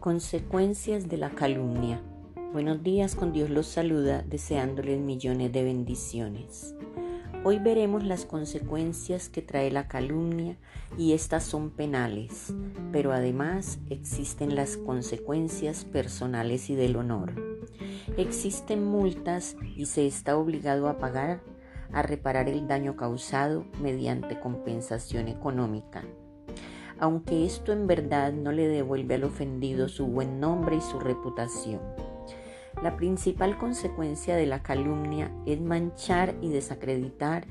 Consecuencias de la calumnia. Buenos días, con Dios los saluda, deseándoles millones de bendiciones. Hoy veremos las consecuencias que trae la calumnia y estas son penales, pero además existen las consecuencias personales y del honor. Existen multas y se está obligado a pagar a reparar el daño causado mediante compensación económica aunque esto en verdad no le devuelve al ofendido su buen nombre y su reputación. La principal consecuencia de la calumnia es manchar y desacreditar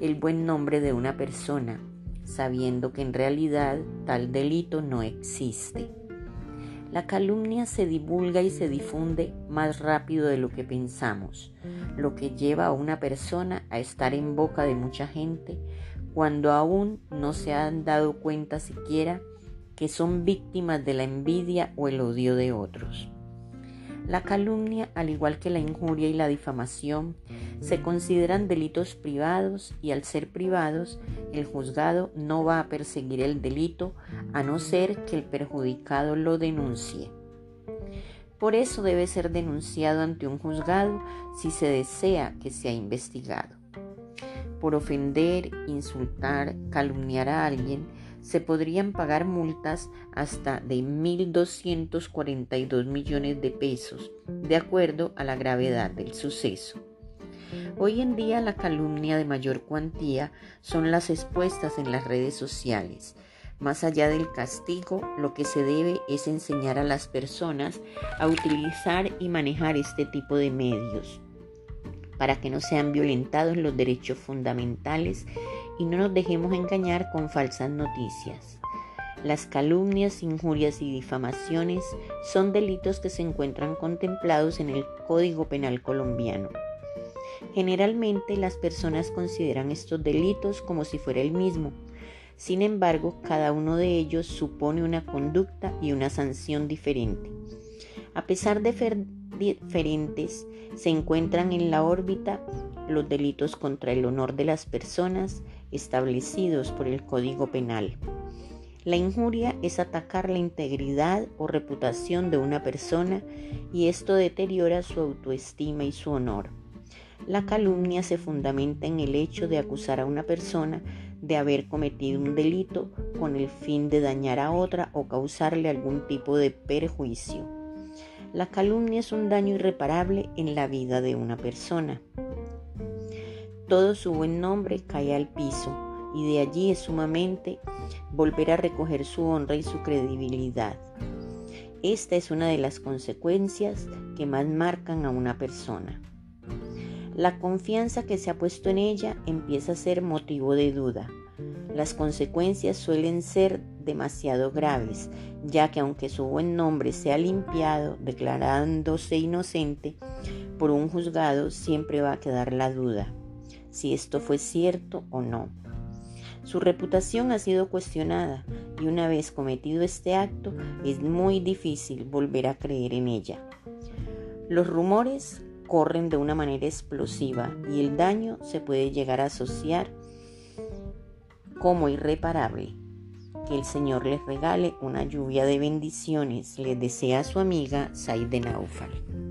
el buen nombre de una persona, sabiendo que en realidad tal delito no existe. La calumnia se divulga y se difunde más rápido de lo que pensamos, lo que lleva a una persona a estar en boca de mucha gente cuando aún no se han dado cuenta siquiera que son víctimas de la envidia o el odio de otros. La calumnia, al igual que la injuria y la difamación, se consideran delitos privados y al ser privados, el juzgado no va a perseguir el delito a no ser que el perjudicado lo denuncie. Por eso debe ser denunciado ante un juzgado si se desea que sea investigado por ofender, insultar, calumniar a alguien, se podrían pagar multas hasta de 1.242 millones de pesos, de acuerdo a la gravedad del suceso. Hoy en día la calumnia de mayor cuantía son las expuestas en las redes sociales. Más allá del castigo, lo que se debe es enseñar a las personas a utilizar y manejar este tipo de medios para que no sean violentados los derechos fundamentales y no nos dejemos engañar con falsas noticias. Las calumnias, injurias y difamaciones son delitos que se encuentran contemplados en el Código Penal colombiano. Generalmente las personas consideran estos delitos como si fuera el mismo. Sin embargo, cada uno de ellos supone una conducta y una sanción diferente. A pesar de diferentes se encuentran en la órbita los delitos contra el honor de las personas establecidos por el Código Penal. La injuria es atacar la integridad o reputación de una persona y esto deteriora su autoestima y su honor. La calumnia se fundamenta en el hecho de acusar a una persona de haber cometido un delito con el fin de dañar a otra o causarle algún tipo de perjuicio. La calumnia es un daño irreparable en la vida de una persona. Todo su buen nombre cae al piso y de allí es sumamente volver a recoger su honra y su credibilidad. Esta es una de las consecuencias que más marcan a una persona. La confianza que se ha puesto en ella empieza a ser motivo de duda. Las consecuencias suelen ser demasiado graves, ya que aunque su buen nombre sea limpiado, declarándose inocente por un juzgado, siempre va a quedar la duda si esto fue cierto o no. Su reputación ha sido cuestionada y una vez cometido este acto es muy difícil volver a creer en ella. Los rumores corren de una manera explosiva y el daño se puede llegar a asociar como irreparable. Que el Señor les regale una lluvia de bendiciones, les desea su amiga Saide Naufal.